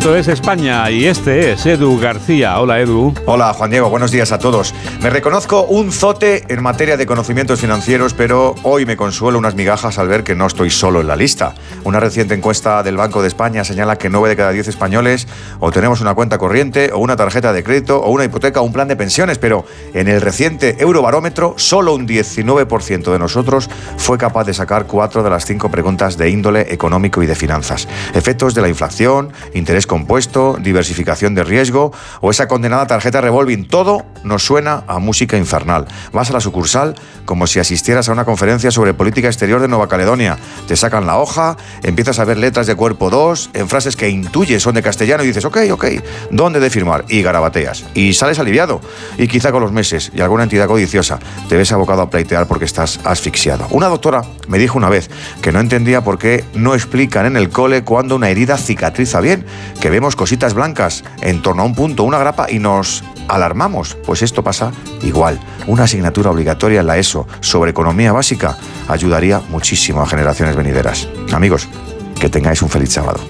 Esto es España y este es Edu García. Hola Edu. Hola Juan Diego, buenos días a todos. Me reconozco un zote en materia de conocimientos financieros, pero hoy me consuelo unas migajas al ver que no estoy solo en la lista. Una reciente encuesta del Banco de España señala que 9 de cada 10 españoles o tenemos una cuenta corriente o una tarjeta de crédito o una hipoteca o un plan de pensiones, pero en el reciente Eurobarómetro solo un 19% de nosotros fue capaz de sacar cuatro de las cinco preguntas de índole económico y de finanzas. Efectos de la inflación, interés compuesto, diversificación de riesgo o esa condenada tarjeta revolving. Todo nos suena a música infernal. Vas a la sucursal como si asistieras a una conferencia sobre política exterior de Nueva Caledonia. Te sacan la hoja, empiezas a ver letras de cuerpo 2 en frases que intuyes son de castellano y dices, ok, ok, ¿dónde de firmar? Y garabateas. Y sales aliviado. Y quizá con los meses y alguna entidad codiciosa te ves abocado a pleitear porque estás asfixiado. Una doctora me dijo una vez que no entendía por qué no explican en el cole cuando una herida cicatriza bien, que vemos cositas blancas en torno a un punto, una grapa y nos alarmamos. Pues esto pasa igual. Una asignatura obligatoria en la ESO sobre economía básica ayudaría muchísimo a generaciones venideras. Amigos, que tengáis un feliz sábado.